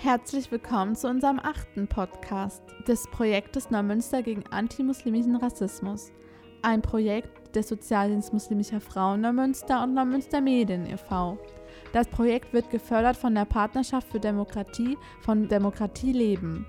Herzlich willkommen zu unserem achten Podcast des Projektes Neumünster gegen antimuslimischen Rassismus. Ein Projekt des Sozialdienst muslimischer Frauen Neumünster und Neumünster Medien e.V. Das Projekt wird gefördert von der Partnerschaft für Demokratie von Demokratie Leben.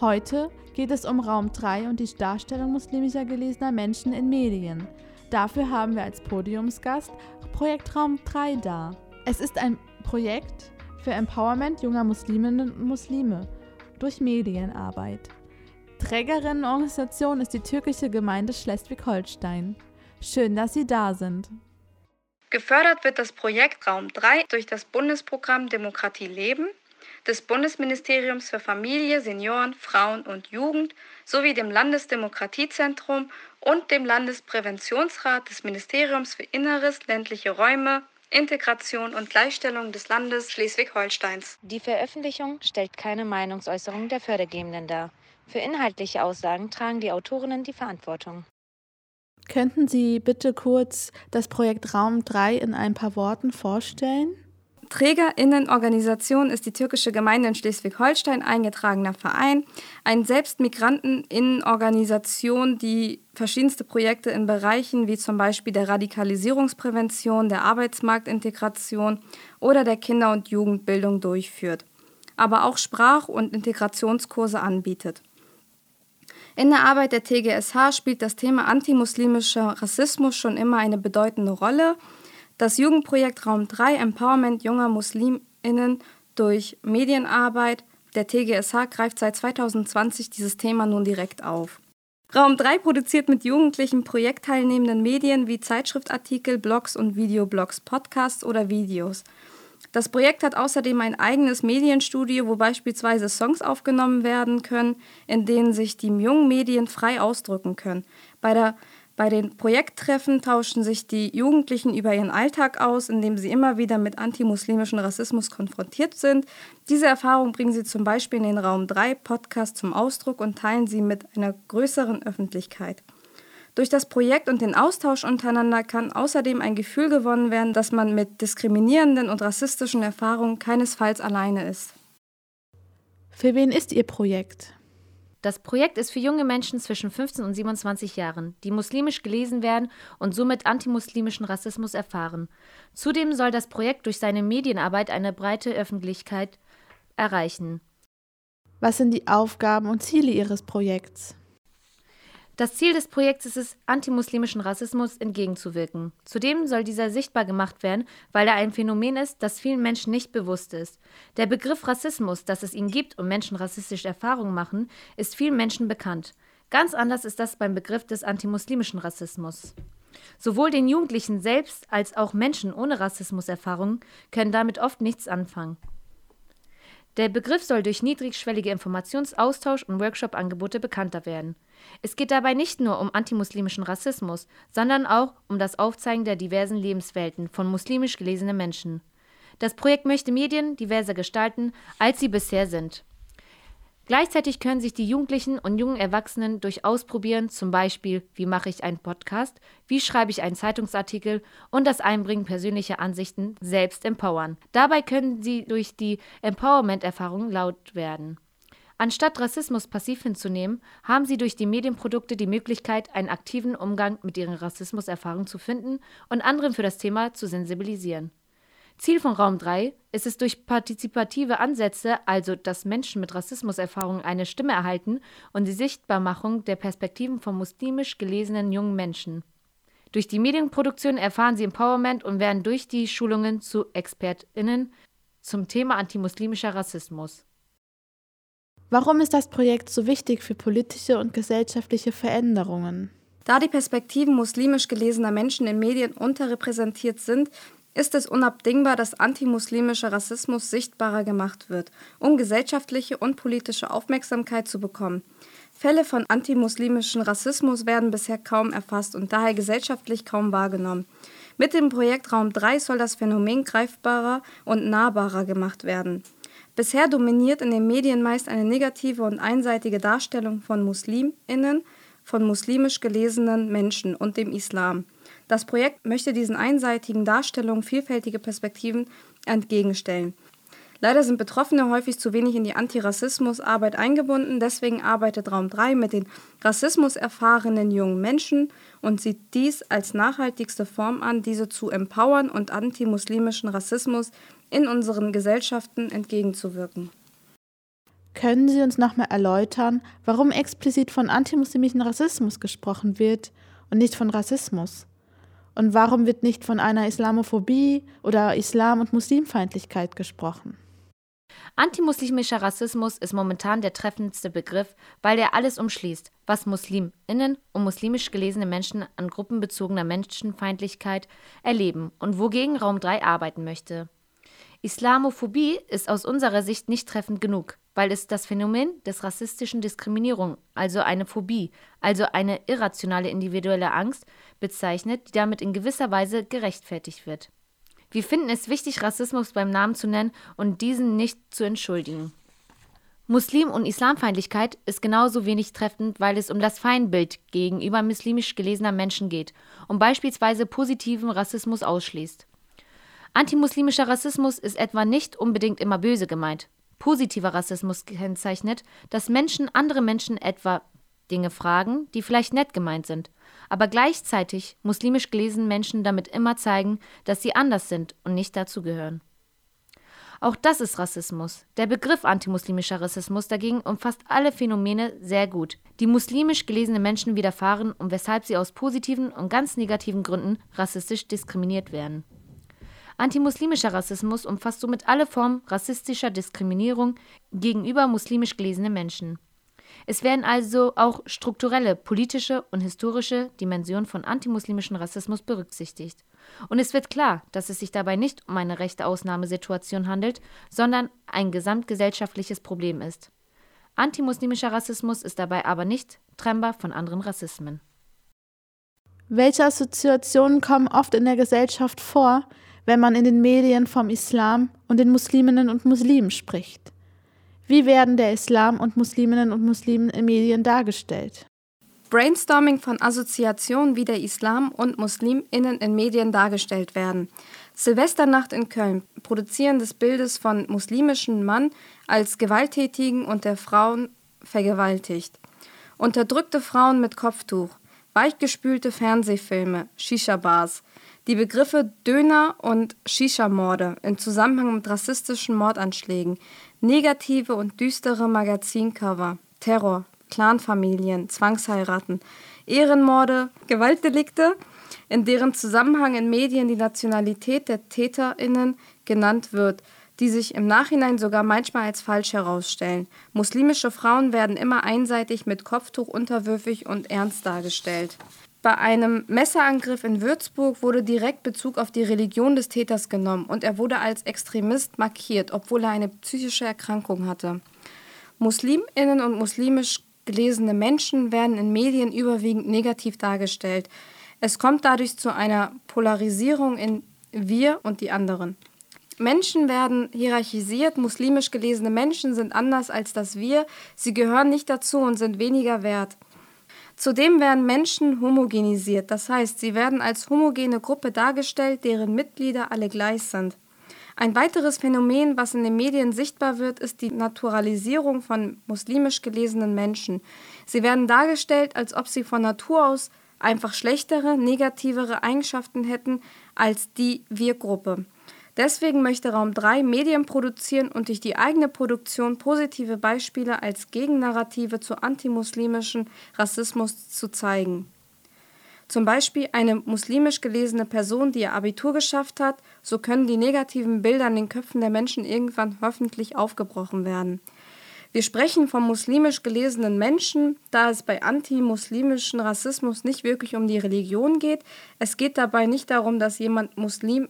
Heute geht es um Raum 3 und die Darstellung muslimischer gelesener Menschen in Medien. Dafür haben wir als Podiumsgast Projekt Raum 3 da. Es ist ein Projekt, für Empowerment junger Musliminnen und Muslime durch Medienarbeit. Trägerinnenorganisation ist die türkische Gemeinde Schleswig-Holstein. Schön, dass Sie da sind. Gefördert wird das Projekt Raum 3 durch das Bundesprogramm Demokratie Leben des Bundesministeriums für Familie, Senioren, Frauen und Jugend sowie dem Landesdemokratiezentrum und dem Landespräventionsrat des Ministeriums für Inneres, ländliche Räume, Integration und Gleichstellung des Landes Schleswig-Holsteins. Die Veröffentlichung stellt keine Meinungsäußerung der Fördergebenden dar. Für inhaltliche Aussagen tragen die Autorinnen die Verantwortung. Könnten Sie bitte kurz das Projekt Raum 3 in ein paar Worten vorstellen? Trägerinnenorganisation ist die türkische Gemeinde in Schleswig-Holstein, eingetragener Verein, eine Selbstmigranteninnenorganisation, die verschiedenste Projekte in Bereichen wie zum Beispiel der Radikalisierungsprävention, der Arbeitsmarktintegration oder der Kinder- und Jugendbildung durchführt, aber auch Sprach- und Integrationskurse anbietet. In der Arbeit der TGSH spielt das Thema antimuslimischer Rassismus schon immer eine bedeutende Rolle – das Jugendprojekt Raum 3 Empowerment junger Musliminnen durch Medienarbeit der TGSH greift seit 2020 dieses Thema nun direkt auf. Raum 3 produziert mit jugendlichen projektteilnehmenden Medien wie Zeitschriftartikel, Blogs und Videoblogs, Podcasts oder Videos. Das Projekt hat außerdem ein eigenes Medienstudio, wo beispielsweise Songs aufgenommen werden können, in denen sich die jungen Medien frei ausdrücken können. Bei der bei den Projekttreffen tauschen sich die Jugendlichen über ihren Alltag aus, indem sie immer wieder mit antimuslimischen Rassismus konfrontiert sind. Diese Erfahrung bringen sie zum Beispiel in den Raum 3 Podcast zum Ausdruck und teilen sie mit einer größeren Öffentlichkeit. Durch das Projekt und den Austausch untereinander kann außerdem ein Gefühl gewonnen werden, dass man mit diskriminierenden und rassistischen Erfahrungen keinesfalls alleine ist. Für wen ist Ihr Projekt? Das Projekt ist für junge Menschen zwischen 15 und 27 Jahren, die muslimisch gelesen werden und somit antimuslimischen Rassismus erfahren. Zudem soll das Projekt durch seine Medienarbeit eine breite Öffentlichkeit erreichen. Was sind die Aufgaben und Ziele Ihres Projekts? Das Ziel des Projekts ist es, antimuslimischen Rassismus entgegenzuwirken. Zudem soll dieser sichtbar gemacht werden, weil er ein Phänomen ist, das vielen Menschen nicht bewusst ist. Der Begriff Rassismus, dass es ihn gibt und Menschen rassistische Erfahrungen machen, ist vielen Menschen bekannt. Ganz anders ist das beim Begriff des antimuslimischen Rassismus. Sowohl den Jugendlichen selbst als auch Menschen ohne Rassismuserfahrungen können damit oft nichts anfangen. Der Begriff soll durch niedrigschwellige Informationsaustausch und Workshop-Angebote bekannter werden. Es geht dabei nicht nur um antimuslimischen Rassismus, sondern auch um das Aufzeigen der diversen Lebenswelten von muslimisch gelesenen Menschen. Das Projekt möchte Medien diverser gestalten, als sie bisher sind. Gleichzeitig können sich die Jugendlichen und jungen Erwachsenen durch Ausprobieren, zum Beispiel, wie mache ich einen Podcast, wie schreibe ich einen Zeitungsartikel und das Einbringen persönlicher Ansichten selbst empowern. Dabei können sie durch die Empowerment-Erfahrung laut werden. Anstatt Rassismus passiv hinzunehmen, haben sie durch die Medienprodukte die Möglichkeit, einen aktiven Umgang mit ihren Rassismuserfahrungen zu finden und anderen für das Thema zu sensibilisieren. Ziel von Raum 3 ist es durch partizipative Ansätze, also dass Menschen mit Rassismuserfahrungen eine Stimme erhalten und die Sichtbarmachung der Perspektiven von muslimisch gelesenen jungen Menschen. Durch die Medienproduktion erfahren sie Empowerment und werden durch die Schulungen zu ExpertInnen zum Thema antimuslimischer Rassismus. Warum ist das Projekt so wichtig für politische und gesellschaftliche Veränderungen? Da die Perspektiven muslimisch gelesener Menschen in Medien unterrepräsentiert sind, ist es unabdingbar, dass antimuslimischer Rassismus sichtbarer gemacht wird, um gesellschaftliche und politische Aufmerksamkeit zu bekommen. Fälle von antimuslimischen Rassismus werden bisher kaum erfasst und daher gesellschaftlich kaum wahrgenommen. Mit dem Projekt Raum 3 soll das Phänomen greifbarer und nahbarer gemacht werden. Bisher dominiert in den Medien meist eine negative und einseitige Darstellung von Musliminnen, von muslimisch gelesenen Menschen und dem Islam. Das Projekt möchte diesen einseitigen Darstellungen vielfältige Perspektiven entgegenstellen. Leider sind Betroffene häufig zu wenig in die Antirassismusarbeit eingebunden. Deswegen arbeitet Raum 3 mit den rassismuserfahrenen jungen Menschen und sieht dies als nachhaltigste Form an, diese zu empowern und antimuslimischen Rassismus in unseren Gesellschaften entgegenzuwirken. Können Sie uns nochmal erläutern, warum explizit von antimuslimischen Rassismus gesprochen wird und nicht von Rassismus? Und warum wird nicht von einer Islamophobie oder Islam- und Muslimfeindlichkeit gesprochen? Antimuslimischer Rassismus ist momentan der treffendste Begriff, weil er alles umschließt, was MuslimInnen und muslimisch gelesene Menschen an gruppenbezogener Menschenfeindlichkeit erleben und wogegen Raum 3 arbeiten möchte. Islamophobie ist aus unserer Sicht nicht treffend genug, weil es das Phänomen des rassistischen Diskriminierung, also eine Phobie, also eine irrationale individuelle Angst, bezeichnet, die damit in gewisser Weise gerechtfertigt wird. Wir finden es wichtig, Rassismus beim Namen zu nennen und diesen nicht zu entschuldigen. Muslim- und Islamfeindlichkeit ist genauso wenig treffend, weil es um das Feindbild gegenüber muslimisch gelesener Menschen geht und beispielsweise positiven Rassismus ausschließt. Antimuslimischer Rassismus ist etwa nicht unbedingt immer böse gemeint. Positiver Rassismus kennzeichnet, dass Menschen andere Menschen etwa Dinge fragen, die vielleicht nett gemeint sind, aber gleichzeitig muslimisch gelesenen Menschen damit immer zeigen, dass sie anders sind und nicht dazugehören. Auch das ist Rassismus. Der Begriff antimuslimischer Rassismus dagegen umfasst alle Phänomene sehr gut, die muslimisch gelesene Menschen widerfahren und weshalb sie aus positiven und ganz negativen Gründen rassistisch diskriminiert werden. Antimuslimischer Rassismus umfasst somit alle Formen rassistischer Diskriminierung gegenüber muslimisch gelesene Menschen. Es werden also auch strukturelle, politische und historische Dimensionen von antimuslimischen Rassismus berücksichtigt. Und es wird klar, dass es sich dabei nicht um eine rechte Ausnahmesituation handelt, sondern ein gesamtgesellschaftliches Problem ist. Antimuslimischer Rassismus ist dabei aber nicht trennbar von anderen Rassismen. Welche Assoziationen kommen oft in der Gesellschaft vor, wenn man in den Medien vom Islam und den Musliminnen und Muslimen spricht? Wie werden der Islam und Musliminnen und Muslimen in Medien dargestellt? Brainstorming von Assoziationen, wie der Islam und MuslimInnen in Medien dargestellt werden. Silvesternacht in Köln, Produzieren des Bildes von muslimischen Mann als gewalttätigen und der Frauen vergewaltigt. Unterdrückte Frauen mit Kopftuch, weichgespülte Fernsehfilme, Shisha-Bars, die Begriffe Döner und Shisha-Morde in Zusammenhang mit rassistischen Mordanschlägen, negative und düstere Magazincover, Terror, Clanfamilien, Zwangsheiraten, Ehrenmorde, Gewaltdelikte, in deren Zusammenhang in Medien die Nationalität der TäterInnen genannt wird, die sich im Nachhinein sogar manchmal als falsch herausstellen. Muslimische Frauen werden immer einseitig mit Kopftuch unterwürfig und ernst dargestellt. Bei einem Messerangriff in Würzburg wurde direkt Bezug auf die Religion des Täters genommen und er wurde als Extremist markiert, obwohl er eine psychische Erkrankung hatte. Musliminnen und muslimisch gelesene Menschen werden in Medien überwiegend negativ dargestellt. Es kommt dadurch zu einer Polarisierung in wir und die anderen. Menschen werden hierarchisiert, muslimisch gelesene Menschen sind anders als das Wir, sie gehören nicht dazu und sind weniger wert. Zudem werden Menschen homogenisiert, das heißt, sie werden als homogene Gruppe dargestellt, deren Mitglieder alle gleich sind. Ein weiteres Phänomen, was in den Medien sichtbar wird, ist die Naturalisierung von muslimisch gelesenen Menschen. Sie werden dargestellt, als ob sie von Natur aus einfach schlechtere, negativere Eigenschaften hätten als die Wir-Gruppe. Deswegen möchte Raum 3 Medien produzieren und durch die eigene Produktion positive Beispiele als Gegennarrative zu antimuslimischen Rassismus zu zeigen. Zum Beispiel eine muslimisch gelesene Person, die ihr Abitur geschafft hat, so können die negativen Bilder in den Köpfen der Menschen irgendwann hoffentlich aufgebrochen werden. Wir sprechen vom muslimisch gelesenen Menschen, da es bei antimuslimischen Rassismus nicht wirklich um die Religion geht. Es geht dabei nicht darum, dass jemand Muslimin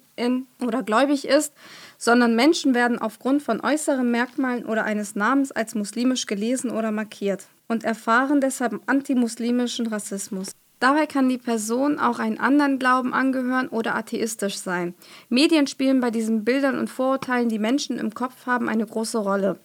oder gläubig ist, sondern Menschen werden aufgrund von äußeren Merkmalen oder eines Namens als muslimisch gelesen oder markiert und erfahren deshalb antimuslimischen Rassismus. Dabei kann die Person auch einen anderen Glauben angehören oder atheistisch sein. Medien spielen bei diesen Bildern und Vorurteilen, die Menschen im Kopf haben, eine große Rolle.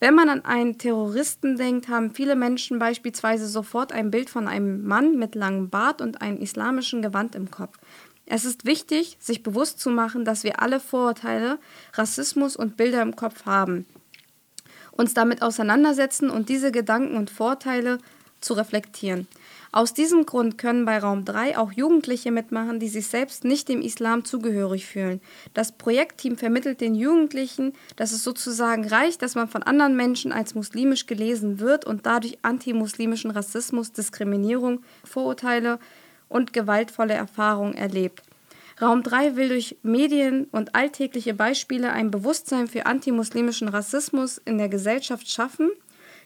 Wenn man an einen Terroristen denkt, haben viele Menschen beispielsweise sofort ein Bild von einem Mann mit langem Bart und einem islamischen Gewand im Kopf. Es ist wichtig, sich bewusst zu machen, dass wir alle Vorurteile, Rassismus und Bilder im Kopf haben, uns damit auseinandersetzen und diese Gedanken und Vorteile zu reflektieren. Aus diesem Grund können bei Raum 3 auch Jugendliche mitmachen, die sich selbst nicht dem Islam zugehörig fühlen. Das Projektteam vermittelt den Jugendlichen, dass es sozusagen reicht, dass man von anderen Menschen als muslimisch gelesen wird und dadurch antimuslimischen Rassismus, Diskriminierung, Vorurteile und gewaltvolle Erfahrungen erlebt. Raum 3 will durch Medien und alltägliche Beispiele ein Bewusstsein für antimuslimischen Rassismus in der Gesellschaft schaffen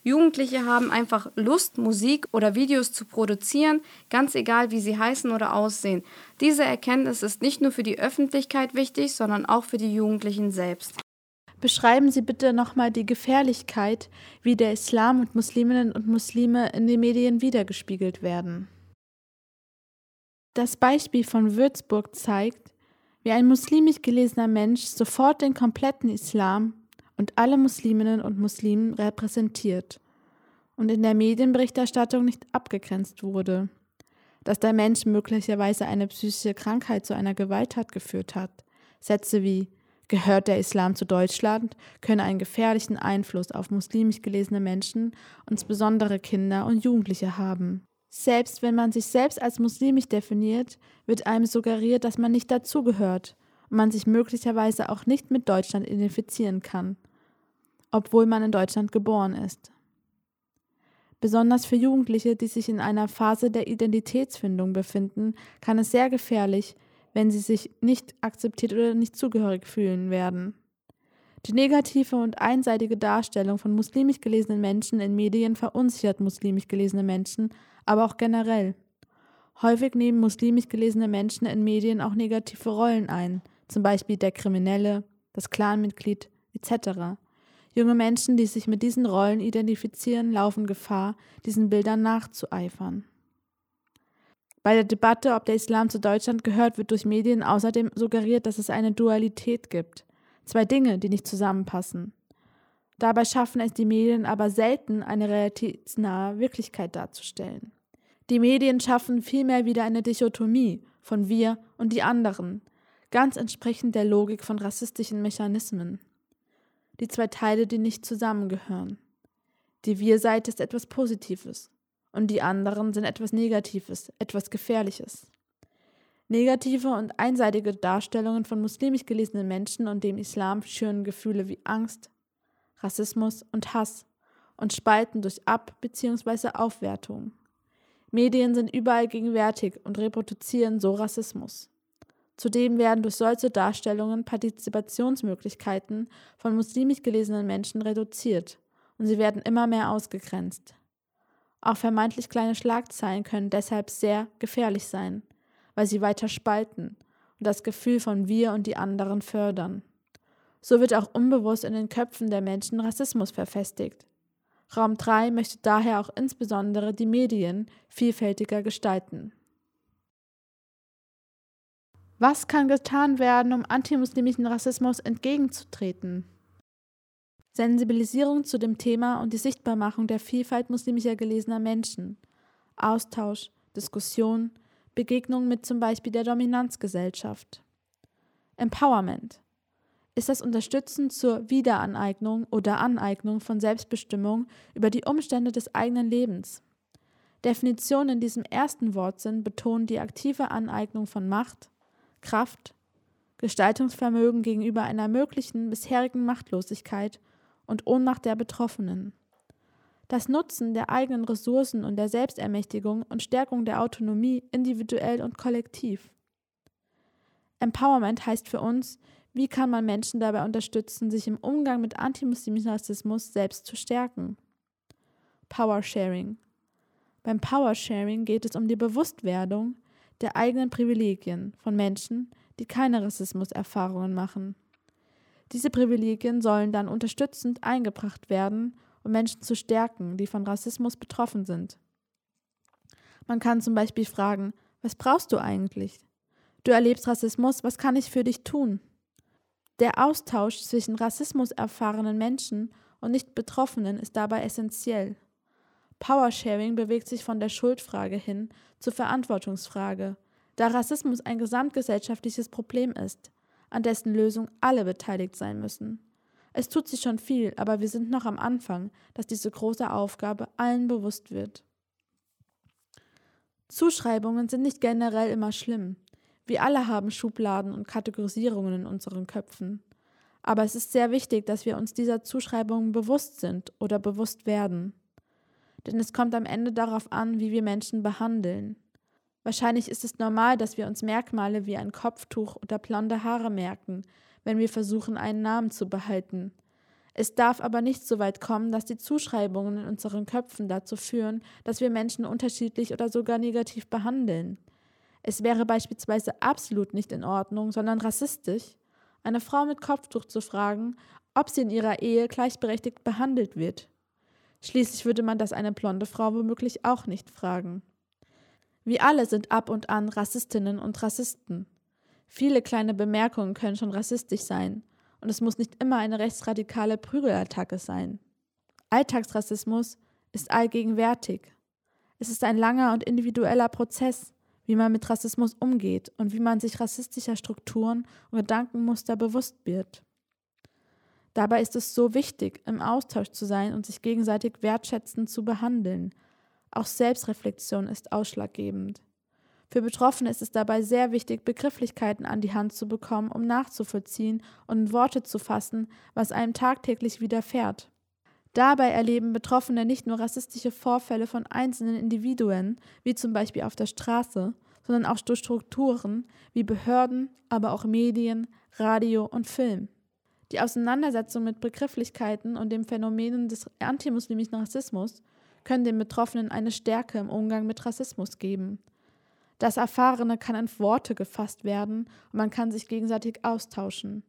Jugendliche haben einfach Lust, Musik oder Videos zu produzieren, ganz egal, wie sie heißen oder aussehen. Diese Erkenntnis ist nicht nur für die Öffentlichkeit wichtig, sondern auch für die Jugendlichen selbst. Beschreiben Sie bitte nochmal die Gefährlichkeit, wie der Islam und Musliminnen und Muslime in den Medien wiedergespiegelt werden. Das Beispiel von Würzburg zeigt, wie ein muslimisch gelesener Mensch sofort den kompletten Islam und alle Musliminnen und Muslimen repräsentiert und in der Medienberichterstattung nicht abgegrenzt wurde, dass der Mensch möglicherweise eine psychische Krankheit zu einer Gewalttat geführt hat. Sätze wie Gehört der Islam zu Deutschland können einen gefährlichen Einfluss auf muslimisch gelesene Menschen, insbesondere Kinder und Jugendliche haben. Selbst wenn man sich selbst als muslimisch definiert, wird einem suggeriert, dass man nicht dazugehört und man sich möglicherweise auch nicht mit Deutschland identifizieren kann, obwohl man in Deutschland geboren ist. Besonders für Jugendliche, die sich in einer Phase der Identitätsfindung befinden, kann es sehr gefährlich, wenn sie sich nicht akzeptiert oder nicht zugehörig fühlen werden. Die negative und einseitige Darstellung von muslimisch gelesenen Menschen in Medien verunsichert muslimisch gelesene Menschen, aber auch generell. Häufig nehmen muslimisch gelesene Menschen in Medien auch negative Rollen ein, zum Beispiel der Kriminelle, das Clanmitglied etc. Junge Menschen, die sich mit diesen Rollen identifizieren, laufen Gefahr, diesen Bildern nachzueifern. Bei der Debatte, ob der Islam zu Deutschland gehört, wird durch Medien außerdem suggeriert, dass es eine Dualität gibt. Zwei Dinge, die nicht zusammenpassen. Dabei schaffen es die Medien aber selten, eine realitätsnahe Wirklichkeit darzustellen. Die Medien schaffen vielmehr wieder eine Dichotomie von wir und die anderen, ganz entsprechend der Logik von rassistischen Mechanismen. Die zwei Teile, die nicht zusammengehören. Die Wir-Seite ist etwas Positives und die anderen sind etwas Negatives, etwas Gefährliches. Negative und einseitige Darstellungen von muslimisch gelesenen Menschen und dem Islam schüren Gefühle wie Angst, Rassismus und Hass und spalten durch Ab- bzw. Aufwertung. Medien sind überall gegenwärtig und reproduzieren so Rassismus. Zudem werden durch solche Darstellungen Partizipationsmöglichkeiten von muslimisch gelesenen Menschen reduziert und sie werden immer mehr ausgegrenzt. Auch vermeintlich kleine Schlagzeilen können deshalb sehr gefährlich sein, weil sie weiter spalten und das Gefühl von wir und die anderen fördern. So wird auch unbewusst in den Köpfen der Menschen Rassismus verfestigt. Raum 3 möchte daher auch insbesondere die Medien vielfältiger gestalten. Was kann getan werden, um antimuslimischen Rassismus entgegenzutreten? Sensibilisierung zu dem Thema und die Sichtbarmachung der Vielfalt muslimischer gelesener Menschen, Austausch, Diskussion, Begegnung mit zum Beispiel der Dominanzgesellschaft. Empowerment ist das Unterstützen zur Wiederaneignung oder Aneignung von Selbstbestimmung über die Umstände des eigenen Lebens. Definitionen in diesem ersten Wortsinn betonen die aktive Aneignung von Macht, Kraft, Gestaltungsvermögen gegenüber einer möglichen bisherigen Machtlosigkeit und Ohnmacht der Betroffenen. Das Nutzen der eigenen Ressourcen und der Selbstermächtigung und Stärkung der Autonomie individuell und kollektiv. Empowerment heißt für uns, wie kann man Menschen dabei unterstützen, sich im Umgang mit antimuslimischen Rassismus selbst zu stärken? Power Sharing. Beim Power Sharing geht es um die Bewusstwerdung, der eigenen Privilegien von Menschen, die keine Rassismuserfahrungen machen. Diese Privilegien sollen dann unterstützend eingebracht werden, um Menschen zu stärken, die von Rassismus betroffen sind. Man kann zum Beispiel fragen, was brauchst du eigentlich? Du erlebst Rassismus, was kann ich für dich tun? Der Austausch zwischen Rassismus erfahrenen Menschen und nicht Betroffenen ist dabei essentiell. Powersharing bewegt sich von der Schuldfrage hin zur Verantwortungsfrage. da Rassismus ein gesamtgesellschaftliches Problem ist, an dessen Lösung alle beteiligt sein müssen. Es tut sich schon viel, aber wir sind noch am Anfang, dass diese große Aufgabe allen bewusst wird. Zuschreibungen sind nicht generell immer schlimm. Wir alle haben Schubladen und Kategorisierungen in unseren Köpfen. Aber es ist sehr wichtig, dass wir uns dieser Zuschreibungen bewusst sind oder bewusst werden. Denn es kommt am Ende darauf an, wie wir Menschen behandeln. Wahrscheinlich ist es normal, dass wir uns Merkmale wie ein Kopftuch oder blonde Haare merken, wenn wir versuchen, einen Namen zu behalten. Es darf aber nicht so weit kommen, dass die Zuschreibungen in unseren Köpfen dazu führen, dass wir Menschen unterschiedlich oder sogar negativ behandeln. Es wäre beispielsweise absolut nicht in Ordnung, sondern rassistisch, eine Frau mit Kopftuch zu fragen, ob sie in ihrer Ehe gleichberechtigt behandelt wird. Schließlich würde man das eine blonde Frau womöglich auch nicht fragen. Wir alle sind ab und an Rassistinnen und Rassisten. Viele kleine Bemerkungen können schon rassistisch sein, und es muss nicht immer eine rechtsradikale Prügelattacke sein. Alltagsrassismus ist allgegenwärtig. Es ist ein langer und individueller Prozess, wie man mit Rassismus umgeht und wie man sich rassistischer Strukturen und Gedankenmuster bewusst wird. Dabei ist es so wichtig, im Austausch zu sein und sich gegenseitig wertschätzend zu behandeln. Auch Selbstreflexion ist ausschlaggebend. Für Betroffene ist es dabei sehr wichtig, Begrifflichkeiten an die Hand zu bekommen, um nachzuvollziehen und in Worte zu fassen, was einem tagtäglich widerfährt. Dabei erleben Betroffene nicht nur rassistische Vorfälle von einzelnen Individuen, wie zum Beispiel auf der Straße, sondern auch durch Strukturen wie Behörden, aber auch Medien, Radio und Film. Die Auseinandersetzung mit Begrifflichkeiten und den Phänomenen des antimuslimischen Rassismus können den Betroffenen eine Stärke im Umgang mit Rassismus geben. Das Erfahrene kann in Worte gefasst werden und man kann sich gegenseitig austauschen.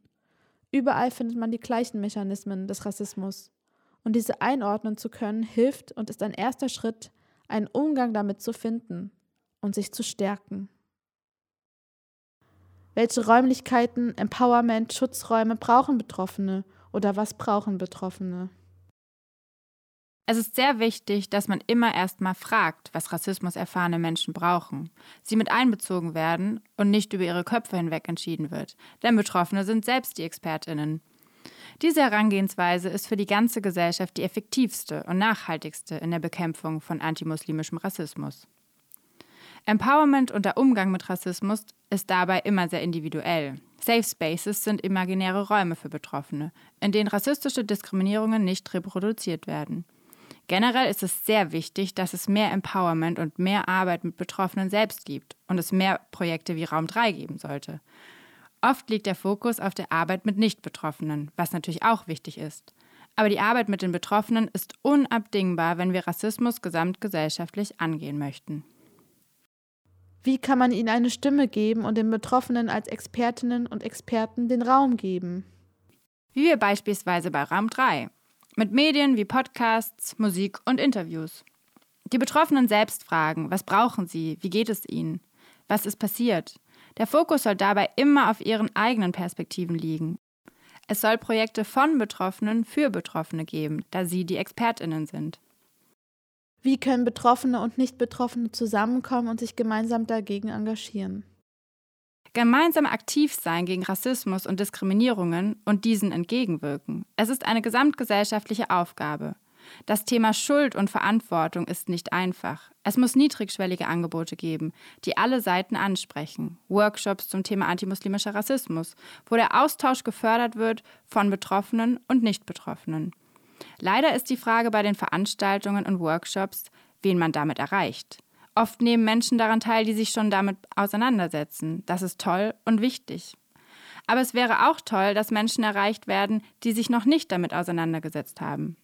Überall findet man die gleichen Mechanismen des Rassismus. Und diese einordnen zu können, hilft und ist ein erster Schritt, einen Umgang damit zu finden und sich zu stärken. Welche Räumlichkeiten, Empowerment, Schutzräume brauchen Betroffene oder was brauchen Betroffene? Es ist sehr wichtig, dass man immer erstmal fragt, was Rassismus erfahrene Menschen brauchen, sie mit einbezogen werden und nicht über ihre Köpfe hinweg entschieden wird, denn Betroffene sind selbst die Expertinnen. Diese Herangehensweise ist für die ganze Gesellschaft die effektivste und nachhaltigste in der Bekämpfung von antimuslimischem Rassismus. Empowerment und der Umgang mit Rassismus ist dabei immer sehr individuell. Safe Spaces sind imaginäre Räume für Betroffene, in denen rassistische Diskriminierungen nicht reproduziert werden. Generell ist es sehr wichtig, dass es mehr Empowerment und mehr Arbeit mit Betroffenen selbst gibt und es mehr Projekte wie Raum 3 geben sollte. Oft liegt der Fokus auf der Arbeit mit Nicht-Betroffenen, was natürlich auch wichtig ist. Aber die Arbeit mit den Betroffenen ist unabdingbar, wenn wir Rassismus gesamtgesellschaftlich angehen möchten. Wie kann man ihnen eine Stimme geben und den Betroffenen als Expertinnen und Experten den Raum geben? Wie wir beispielsweise bei Raum 3. Mit Medien wie Podcasts, Musik und Interviews. Die Betroffenen selbst fragen, was brauchen sie, wie geht es ihnen, was ist passiert, der Fokus soll dabei immer auf ihren eigenen Perspektiven liegen. Es soll Projekte von Betroffenen für Betroffene geben, da sie die Expertinnen sind. Wie können Betroffene und Nicht-Betroffene zusammenkommen und sich gemeinsam dagegen engagieren? Gemeinsam aktiv sein gegen Rassismus und Diskriminierungen und diesen entgegenwirken. Es ist eine gesamtgesellschaftliche Aufgabe. Das Thema Schuld und Verantwortung ist nicht einfach. Es muss niedrigschwellige Angebote geben, die alle Seiten ansprechen. Workshops zum Thema antimuslimischer Rassismus, wo der Austausch gefördert wird von Betroffenen und Nicht-Betroffenen. Leider ist die Frage bei den Veranstaltungen und Workshops, wen man damit erreicht. Oft nehmen Menschen daran teil, die sich schon damit auseinandersetzen. Das ist toll und wichtig. Aber es wäre auch toll, dass Menschen erreicht werden, die sich noch nicht damit auseinandergesetzt haben.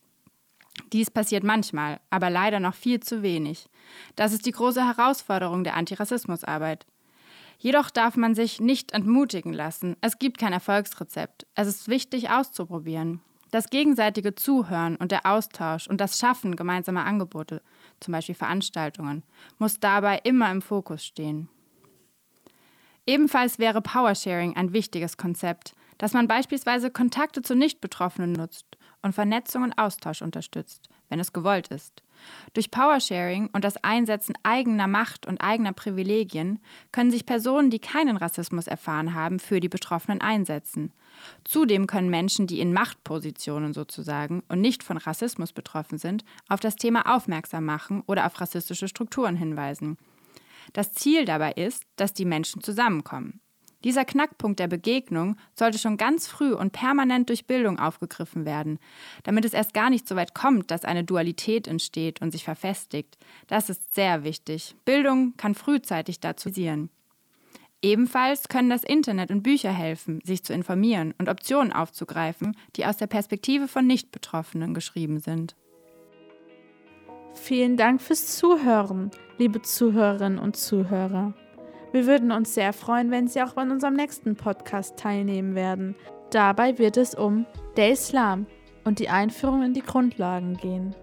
Dies passiert manchmal, aber leider noch viel zu wenig. Das ist die große Herausforderung der Antirassismusarbeit. Jedoch darf man sich nicht entmutigen lassen. Es gibt kein Erfolgsrezept. Es ist wichtig auszuprobieren. Das gegenseitige Zuhören und der Austausch und das Schaffen gemeinsamer Angebote, zum Beispiel Veranstaltungen, muss dabei immer im Fokus stehen. Ebenfalls wäre Powersharing ein wichtiges Konzept, dass man beispielsweise Kontakte zu Nichtbetroffenen nutzt und Vernetzung und Austausch unterstützt, wenn es gewollt ist. Durch Powersharing und das Einsetzen eigener Macht und eigener Privilegien können sich Personen, die keinen Rassismus erfahren haben, für die Betroffenen einsetzen. Zudem können Menschen, die in Machtpositionen sozusagen und nicht von Rassismus betroffen sind, auf das Thema aufmerksam machen oder auf rassistische Strukturen hinweisen. Das Ziel dabei ist, dass die Menschen zusammenkommen. Dieser Knackpunkt der Begegnung sollte schon ganz früh und permanent durch Bildung aufgegriffen werden, damit es erst gar nicht so weit kommt, dass eine Dualität entsteht und sich verfestigt. Das ist sehr wichtig. Bildung kann frühzeitig dazu visieren. Ebenfalls können das Internet und Bücher helfen, sich zu informieren und Optionen aufzugreifen, die aus der Perspektive von Nichtbetroffenen geschrieben sind. Vielen Dank fürs Zuhören, liebe Zuhörerinnen und Zuhörer. Wir würden uns sehr freuen, wenn Sie auch bei unserem nächsten Podcast teilnehmen werden. Dabei wird es um der Islam und die Einführung in die Grundlagen gehen.